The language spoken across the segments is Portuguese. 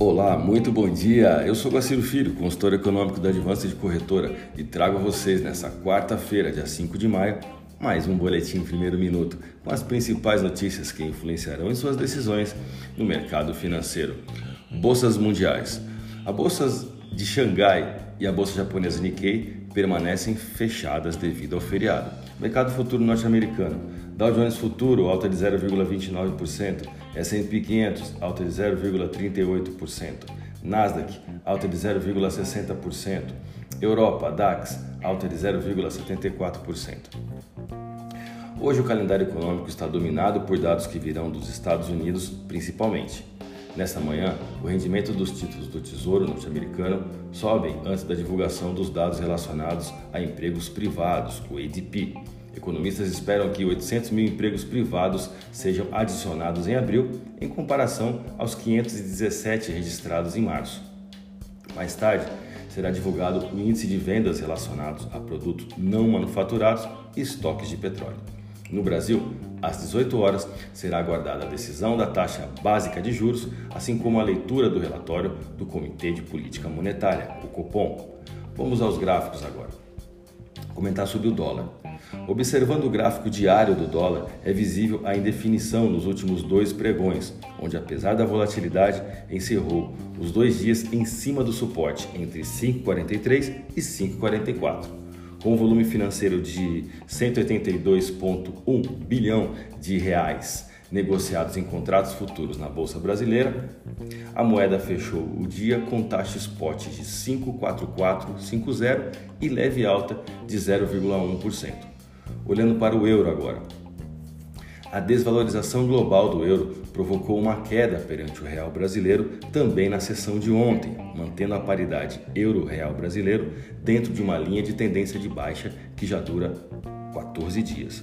Olá, muito bom dia. Eu sou Guaciro Filho, consultor econômico da Advance de Corretora e trago a vocês nessa quarta-feira, dia 5 de maio, mais um boletim primeiro minuto com as principais notícias que influenciarão em suas decisões no mercado financeiro. Bolsas mundiais. A bolsa de Xangai e a bolsa japonesa Nikkei permanecem fechadas devido ao feriado. Mercado futuro norte-americano. Dow Jones Futuro alta de 0,29%, S&P 500 alta de 0,38%, Nasdaq alta de 0,60%, Europa DAX alta de 0,74%. Hoje o calendário econômico está dominado por dados que virão dos Estados Unidos, principalmente. Nesta manhã, o rendimento dos títulos do Tesouro norte-americano sobem antes da divulgação dos dados relacionados a empregos privados, o ADP. Economistas esperam que 800 mil empregos privados sejam adicionados em abril, em comparação aos 517 registrados em março. Mais tarde, será divulgado o índice de vendas relacionados a produtos não manufaturados e estoques de petróleo. No Brasil, às 18 horas, será aguardada a decisão da taxa básica de juros, assim como a leitura do relatório do Comitê de Política Monetária, o Copom. Vamos aos gráficos agora. Comentar sobre o dólar. Observando o gráfico diário do dólar, é visível a indefinição nos últimos dois pregões, onde, apesar da volatilidade, encerrou os dois dias em cima do suporte entre 5,43 e 5,44 com um volume financeiro de 182,1 bilhão de reais negociados em contratos futuros na bolsa brasileira, a moeda fechou o dia com taxa spot de 54450 e leve alta de 0,1%. Olhando para o euro agora, a desvalorização global do euro provocou uma queda perante o real brasileiro também na sessão de ontem, mantendo a paridade euro-real brasileiro dentro de uma linha de tendência de baixa que já dura 14 dias.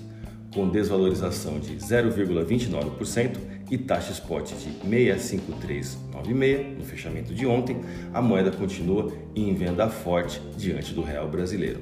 Com desvalorização de 0,29% e taxa spot de 65396 no fechamento de ontem, a moeda continua em venda forte diante do real brasileiro.